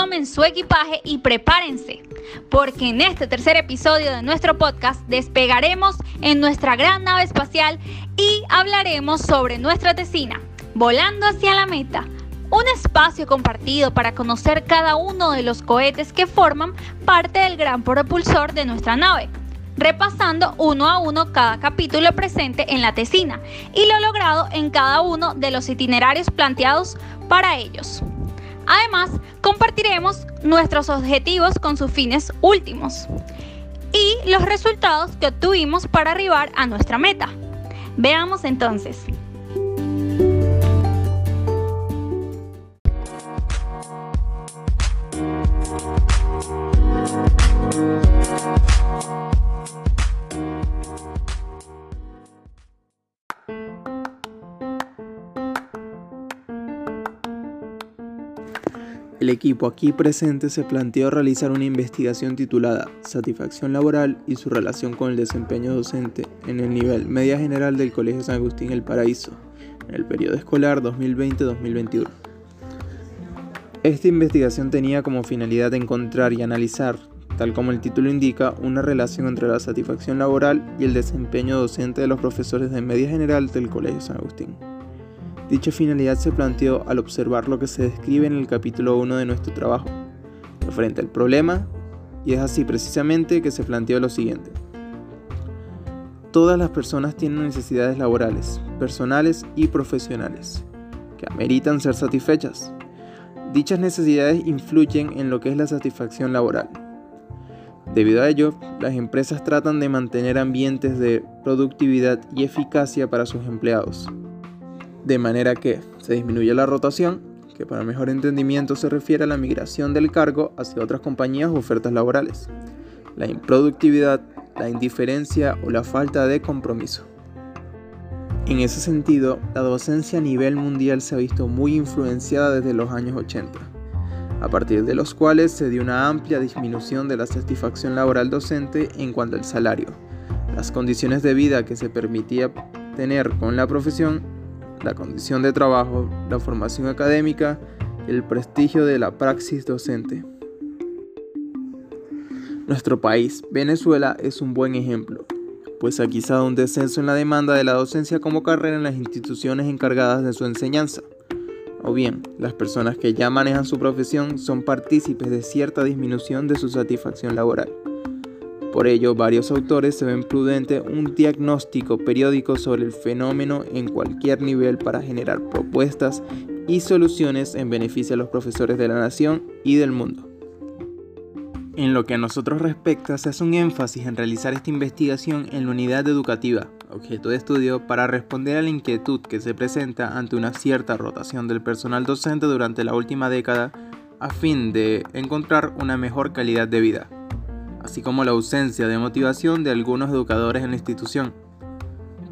tomen su equipaje y prepárense, porque en este tercer episodio de nuestro podcast despegaremos en nuestra gran nave espacial y hablaremos sobre nuestra tesina, volando hacia la meta. Un espacio compartido para conocer cada uno de los cohetes que forman parte del gran propulsor de nuestra nave repasando uno a uno cada capítulo presente en la tesina y lo logrado en cada uno de los itinerarios planteados para ellos. Además, compartiremos nuestros objetivos con sus fines últimos y los resultados que obtuvimos para arribar a nuestra meta. Veamos entonces. El equipo aquí presente se planteó realizar una investigación titulada Satisfacción laboral y su relación con el desempeño docente en el nivel media general del Colegio San Agustín El Paraíso, en el periodo escolar 2020-2021. Esta investigación tenía como finalidad encontrar y analizar, tal como el título indica, una relación entre la satisfacción laboral y el desempeño docente de los profesores de media general del Colegio San Agustín. Dicha finalidad se planteó al observar lo que se describe en el capítulo 1 de nuestro trabajo, referente al problema, y es así precisamente que se planteó lo siguiente. Todas las personas tienen necesidades laborales, personales y profesionales, que ameritan ser satisfechas. Dichas necesidades influyen en lo que es la satisfacción laboral. Debido a ello, las empresas tratan de mantener ambientes de productividad y eficacia para sus empleados de manera que se disminuye la rotación, que para mejor entendimiento se refiere a la migración del cargo hacia otras compañías o ofertas laborales, la improductividad, la indiferencia o la falta de compromiso. En ese sentido, la docencia a nivel mundial se ha visto muy influenciada desde los años 80, a partir de los cuales se dio una amplia disminución de la satisfacción laboral docente en cuanto al salario, las condiciones de vida que se permitía tener con la profesión la condición de trabajo, la formación académica y el prestigio de la praxis docente. Nuestro país, Venezuela, es un buen ejemplo, pues ha dado un descenso en la demanda de la docencia como carrera en las instituciones encargadas de su enseñanza. O bien, las personas que ya manejan su profesión son partícipes de cierta disminución de su satisfacción laboral. Por ello, varios autores se ven prudente un diagnóstico periódico sobre el fenómeno en cualquier nivel para generar propuestas y soluciones en beneficio de los profesores de la nación y del mundo. En lo que a nosotros respecta, se hace un énfasis en realizar esta investigación en la unidad educativa, objeto de estudio, para responder a la inquietud que se presenta ante una cierta rotación del personal docente durante la última década a fin de encontrar una mejor calidad de vida así como la ausencia de motivación de algunos educadores en la institución.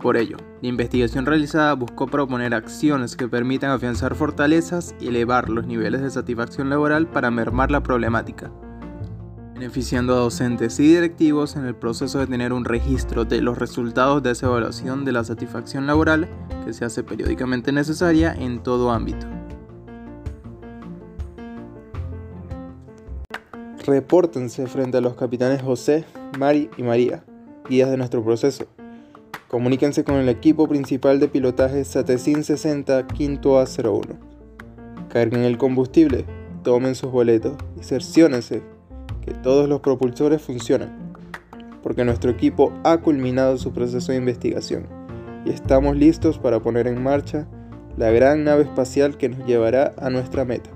Por ello, la investigación realizada buscó proponer acciones que permitan afianzar fortalezas y elevar los niveles de satisfacción laboral para mermar la problemática, beneficiando a docentes y directivos en el proceso de tener un registro de los resultados de esa evaluación de la satisfacción laboral que se hace periódicamente necesaria en todo ámbito. Repórtense frente a los capitanes José, Mari y María, guías de nuestro proceso. Comuníquense con el equipo principal de pilotaje SATESIN 60 Quinto A01. Carguen el combustible, tomen sus boletos y cerciónense que todos los propulsores funcionan, porque nuestro equipo ha culminado su proceso de investigación y estamos listos para poner en marcha la gran nave espacial que nos llevará a nuestra meta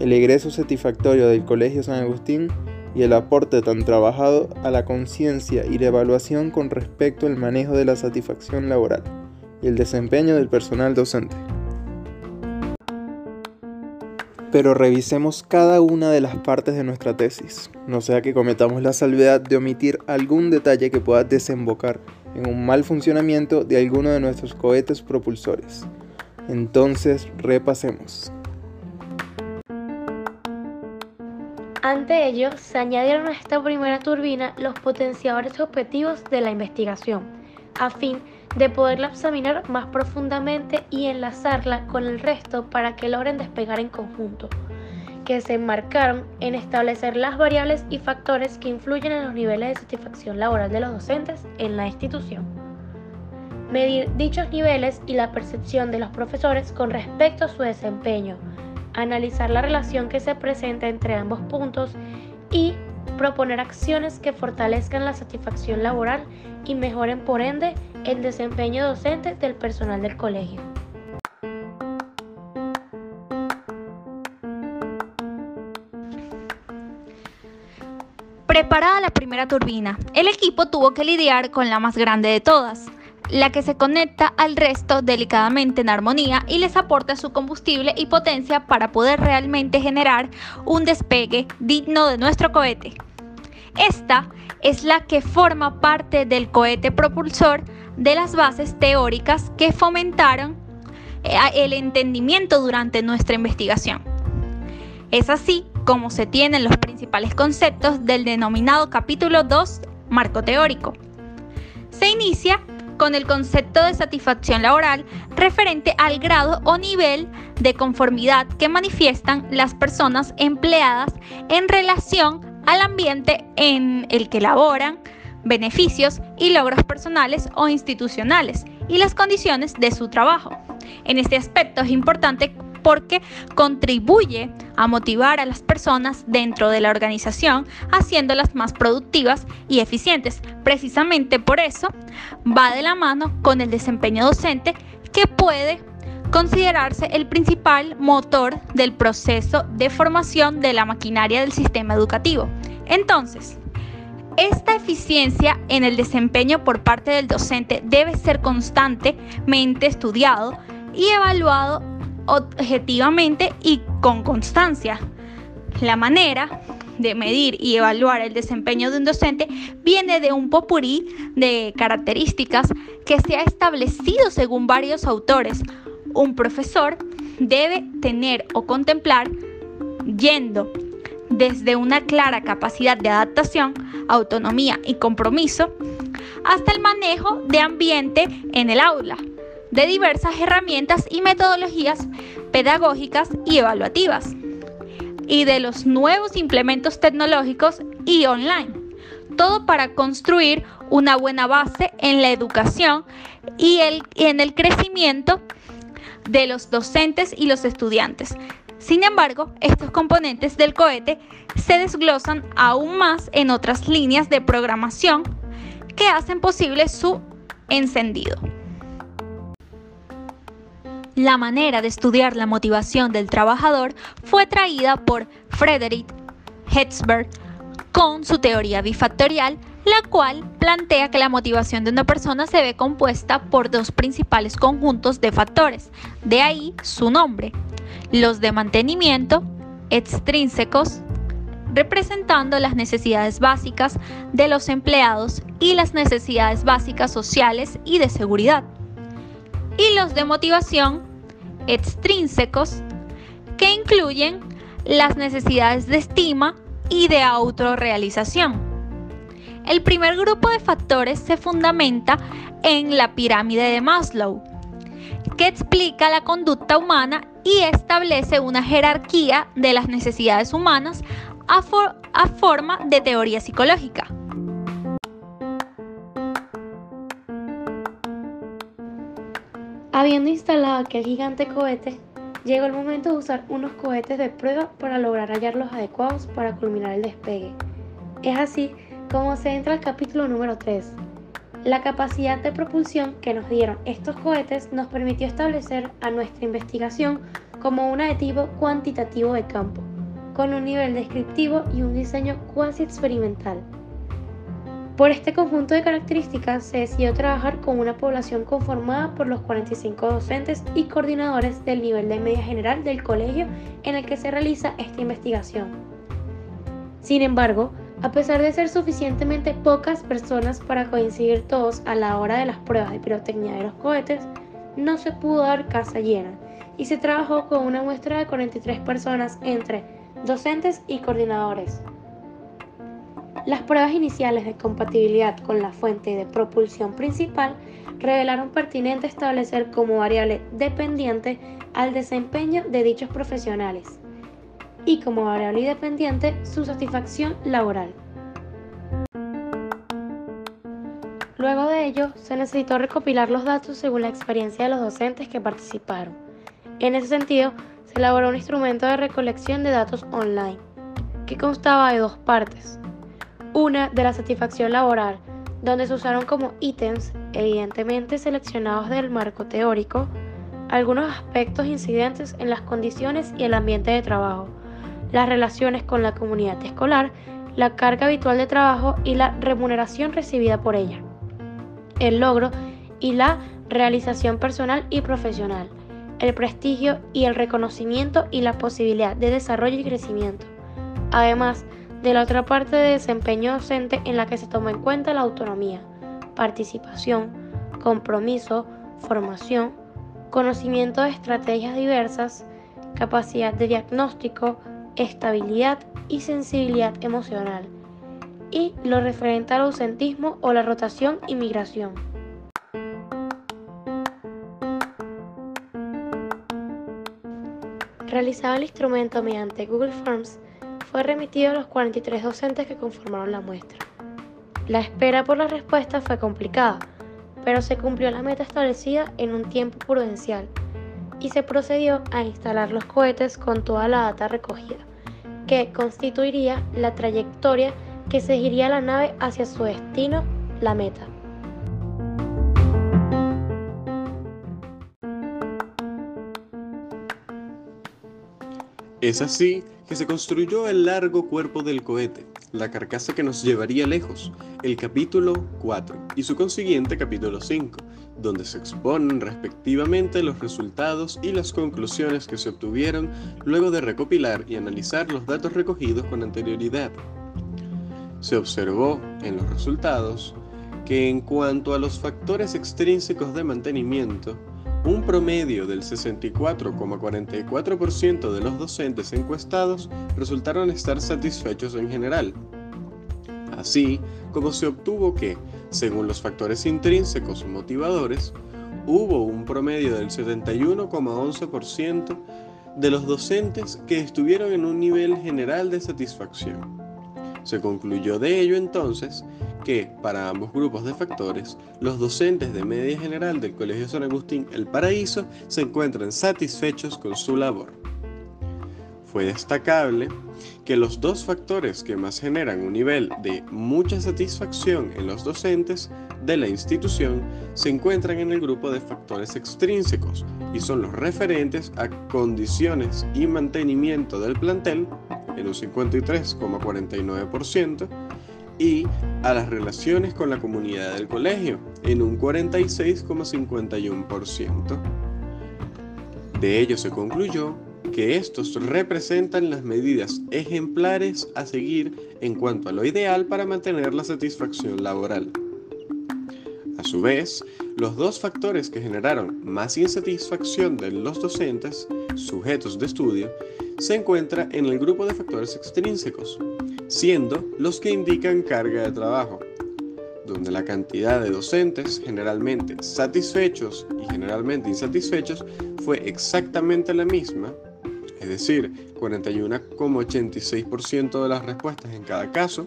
el egreso satisfactorio del Colegio San Agustín y el aporte tan trabajado a la conciencia y la evaluación con respecto al manejo de la satisfacción laboral y el desempeño del personal docente. Pero revisemos cada una de las partes de nuestra tesis, no sea que cometamos la salvedad de omitir algún detalle que pueda desembocar en un mal funcionamiento de alguno de nuestros cohetes propulsores. Entonces, repasemos. Ante ello, se añadieron a esta primera turbina los potenciadores objetivos de la investigación, a fin de poderla examinar más profundamente y enlazarla con el resto para que logren despegar en conjunto. que se enmarcaron en establecer las variables y factores que influyen en los niveles de satisfacción laboral de los docentes en la institución. Medir dichos niveles y la percepción de los profesores con respecto a su desempeño, analizar la relación que se presenta entre ambos puntos y proponer acciones que fortalezcan la satisfacción laboral y mejoren por ende el desempeño docente del personal del colegio. Preparada la primera turbina, el equipo tuvo que lidiar con la más grande de todas, la que se conecta al resto delicadamente en armonía y les aporta su combustible y potencia para poder realmente generar un despegue digno de nuestro cohete. Esta es la que forma parte del cohete propulsor de las bases teóricas que fomentaron eh, el entendimiento durante nuestra investigación. Es así como se tienen los principales conceptos del denominado capítulo 2, marco teórico. Se inicia con el concepto de satisfacción laboral referente al grado o nivel de conformidad que manifiestan las personas empleadas en relación al ambiente en el que laboran, beneficios y logros personales o institucionales y las condiciones de su trabajo. En este aspecto es importante porque contribuye a motivar a las personas dentro de la organización, haciéndolas más productivas y eficientes. Precisamente por eso va de la mano con el desempeño docente que puede considerarse el principal motor del proceso de formación de la maquinaria del sistema educativo. Entonces, esta eficiencia en el desempeño por parte del docente debe ser constantemente estudiado y evaluado objetivamente y con constancia. La manera de medir y evaluar el desempeño de un docente viene de un popurí de características que se ha establecido según varios autores. Un profesor debe tener o contemplar yendo desde una clara capacidad de adaptación, autonomía y compromiso, hasta el manejo de ambiente en el aula, de diversas herramientas y metodologías pedagógicas y evaluativas, y de los nuevos implementos tecnológicos y online. Todo para construir una buena base en la educación y, en el crecimiento de los docentes y los estudiantes. Sin embargo, estos componentes del cohete se desglosan aún más en otras líneas de programación que hacen posible su encendido. La manera de estudiar la motivación del trabajador fue traída por Frederick Hetzberg con su teoría bifactorial, la cual plantea que la motivación de una persona se ve compuesta por dos principales conjuntos de factores, de ahí su nombre, los de mantenimiento, extrínsecos, representando las necesidades básicas de los empleados y las necesidades básicas sociales y de seguridad y los de motivación extrínsecos que incluyen las necesidades de estima y de autorrealización. El primer grupo de factores se fundamenta en la pirámide de Maslow, que explica la conducta humana y establece una jerarquía de las necesidades humanas a, a forma de teoría psicológica. Habiendo instalado aquel gigante cohete, llegó el momento de usar unos cohetes de prueba para lograr hallar los adecuados para culminar el despegue. Es así como se entra al capítulo número 3. La capacidad de propulsión que nos dieron estos cohetes nos permitió establecer a nuestra investigación como un aditivo cuantitativo de campo, con un nivel descriptivo y un diseño cuasi experimental. Por este conjunto de características se decidió trabajar con una población conformada por los 45 docentes y coordinadores del nivel de media general del colegio en el que se realiza esta investigación. Sin embargo, a pesar de ser suficientemente pocas personas para coincidir todos a la hora de las pruebas de pirotecnia de los cohetes, no se pudo dar casa llena y se trabajó con una muestra de 43 personas entre docentes y coordinadores. Las pruebas iniciales de compatibilidad con la fuente de propulsión principal revelaron pertinente establecer como variable dependiente al desempeño de dichos profesionales. y como variable independiente su satisfacción laboral. Luego de ello, se necesitó recopilar los datos según la experiencia de los docentes que participaron. En ese sentido, se elaboró un instrumento de recolección de datos online, que constaba de dos partes. Una de la satisfacción laboral, donde se usaron como ítems, evidentemente seleccionados del marco teórico, algunos aspectos incidentes en las condiciones y el ambiente de trabajo, las relaciones con la comunidad escolar, la carga habitual de trabajo y la remuneración recibida por ella el logro y la realización personal y profesional, el prestigio y el reconocimiento y la posibilidad de desarrollo y crecimiento. Además de la otra parte de desempeño docente en la que se toma en cuenta la autonomía, participación, compromiso, formación, conocimiento de estrategias diversas, capacidad de diagnóstico, estabilidad y sensibilidad emocional y lo referente al ausentismo o la rotación y migración. Realizado el instrumento mediante Google Forms, fue remitido a los 43 docentes que conformaron la muestra. La espera por la respuesta fue complicada, pero se cumplió la meta establecida en un tiempo prudencial y se procedió a instalar los cohetes con toda la data recogida, que constituiría la trayectoria que seguiría la nave hacia su destino, la meta. Es así que se construyó el largo cuerpo del cohete, la carcasa que nos llevaría lejos, el capítulo 4 y su consiguiente capítulo 5, donde se exponen respectivamente los resultados y las conclusiones que se obtuvieron luego de recopilar y analizar los datos recogidos con anterioridad. Se observó en los resultados que en cuanto a los factores extrínsecos de mantenimiento, un promedio del 64,44% de los docentes encuestados resultaron estar satisfechos en general, así como se obtuvo que, según los factores intrínsecos motivadores, hubo un promedio del 71,11% de los docentes que estuvieron en un nivel general de satisfacción. Se concluyó de ello entonces que, para ambos grupos de factores, los docentes de media general del Colegio San Agustín El Paraíso se encuentran satisfechos con su labor. Fue destacable que los dos factores que más generan un nivel de mucha satisfacción en los docentes de la institución se encuentran en el grupo de factores extrínsecos y son los referentes a condiciones y mantenimiento del plantel en un 53,49% y a las relaciones con la comunidad del colegio en un 46,51%. De ello se concluyó que estos representan las medidas ejemplares a seguir en cuanto a lo ideal para mantener la satisfacción laboral. A su vez, los dos factores que generaron más insatisfacción de los docentes, sujetos de estudio, se encuentra en el grupo de factores extrínsecos, siendo los que indican carga de trabajo, donde la cantidad de docentes generalmente satisfechos y generalmente insatisfechos fue exactamente la misma, es decir, 41,86% de las respuestas en cada caso,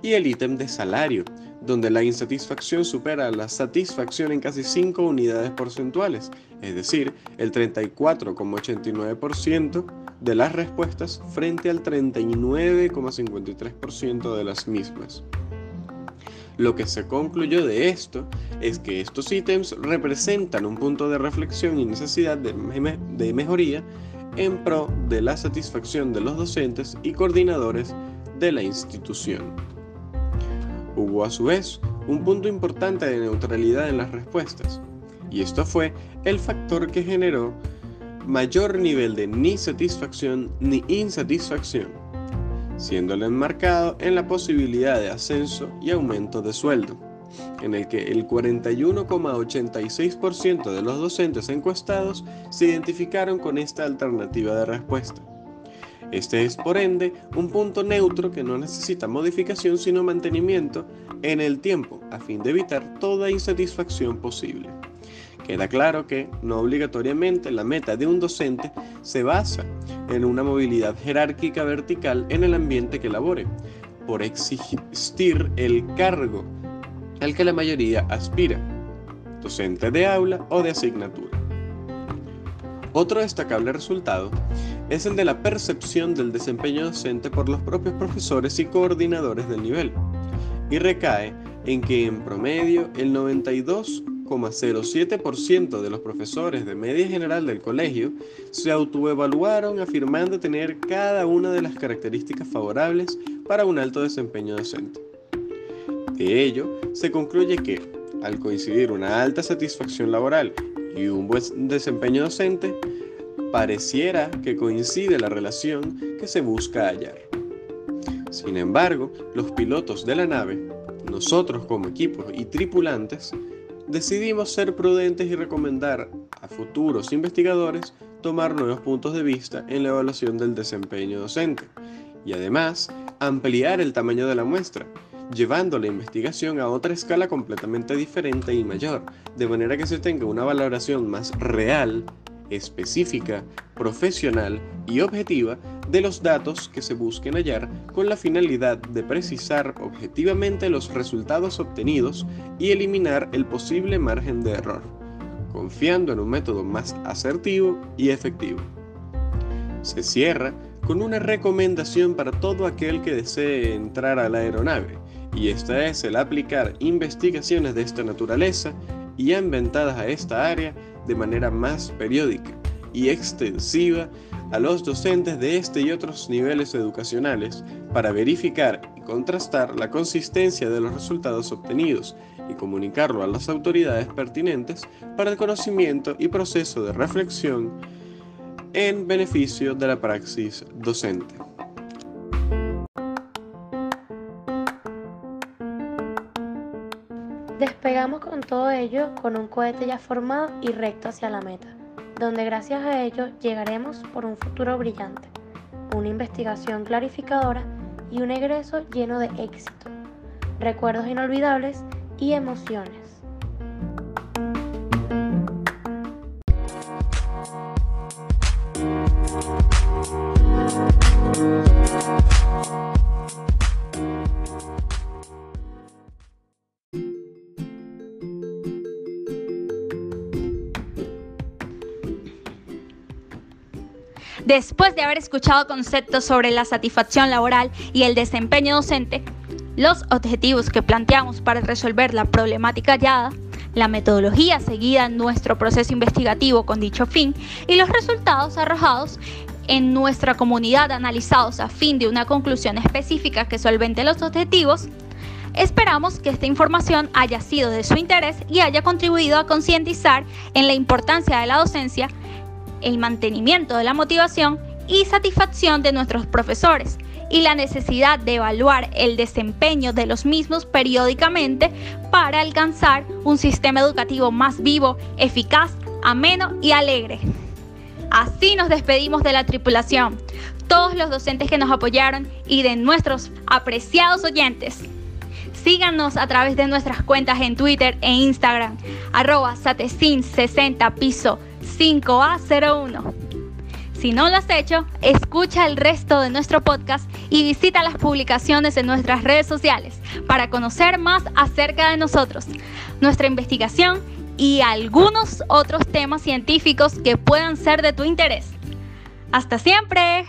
y el ítem de salario, donde la insatisfacción supera la satisfacción en casi 5 unidades porcentuales, es decir, el 34,89% de las respuestas frente al 39,53% de las mismas. Lo que se concluyó de esto es que estos ítems representan un punto de reflexión y necesidad de, de mejoría en pro de la satisfacción de los docentes y coordinadores de la institución. Hubo a su vez un punto importante de neutralidad en las respuestas, y esto fue el factor que generó mayor nivel de ni satisfacción ni insatisfacción, siéndolo enmarcado en la posibilidad de ascenso y aumento de sueldo, en el que el 41,86% de los docentes encuestados se identificaron con esta alternativa de respuesta. Este es, por ende, un punto neutro que no necesita modificación sino mantenimiento en el tiempo, a fin de evitar toda insatisfacción posible. Queda claro que no obligatoriamente la meta de un docente se basa en una movilidad jerárquica vertical en el ambiente que labore, por existir el cargo al que la mayoría aspira, docente de aula o de asignatura. Otro destacable resultado es el de la percepción del desempeño docente por los propios profesores y coordinadores del nivel, y recae en que en promedio el 92,07% de los profesores de media general del colegio se autoevaluaron afirmando tener cada una de las características favorables para un alto desempeño docente. De ello, se concluye que, al coincidir una alta satisfacción laboral y un buen desempeño docente, pareciera que coincide la relación que se busca hallar. Sin embargo, los pilotos de la nave, nosotros como equipos y tripulantes, decidimos ser prudentes y recomendar a futuros investigadores tomar nuevos puntos de vista en la evaluación del desempeño docente y además ampliar el tamaño de la muestra, llevando la investigación a otra escala completamente diferente y mayor, de manera que se tenga una valoración más real, específica, profesional y objetiva de los datos que se busquen hallar con la finalidad de precisar objetivamente los resultados obtenidos y eliminar el posible margen de error, confiando en un método más asertivo y efectivo. Se cierra con una recomendación para todo aquel que desee entrar a la aeronave, y esta es el aplicar investigaciones de esta naturaleza y inventadas a esta área de manera más periódica y extensiva a los docentes de este y otros niveles educacionales para verificar y contrastar la consistencia de los resultados obtenidos y comunicarlo a las autoridades pertinentes para el conocimiento y proceso de reflexión en beneficio de la praxis docente. Despegamos con todo ello con un cohete ya formado y recto hacia la meta, donde gracias a ello llegaremos por un futuro brillante, una investigación clarificadora y un egreso lleno de éxito, recuerdos inolvidables y emociones. Después de haber escuchado conceptos sobre la satisfacción laboral y el desempeño docente, los objetivos que planteamos para resolver la problemática hallada, la metodología seguida en nuestro proceso investigativo con dicho fin y los resultados arrojados en nuestra comunidad analizados a fin de una conclusión específica que solvente los objetivos, Esperamos que esta información haya sido de su interés y haya contribuido a concientizar en la importancia de la docencia el mantenimiento de la motivación y satisfacción de nuestros profesores y la necesidad de evaluar el desempeño de los mismos periódicamente para alcanzar un sistema educativo más vivo, eficaz, ameno y alegre. Así nos despedimos de la tripulación, todos los docentes que nos apoyaron y de nuestros apreciados oyentes. Síganos a través de nuestras cuentas en Twitter e Instagram, arroba satecin60 piso 5A01. Si no lo has hecho, escucha el resto de nuestro podcast y visita las publicaciones en nuestras redes sociales para conocer más acerca de nosotros, nuestra investigación y algunos otros temas científicos que puedan ser de tu interés. Hasta siempre.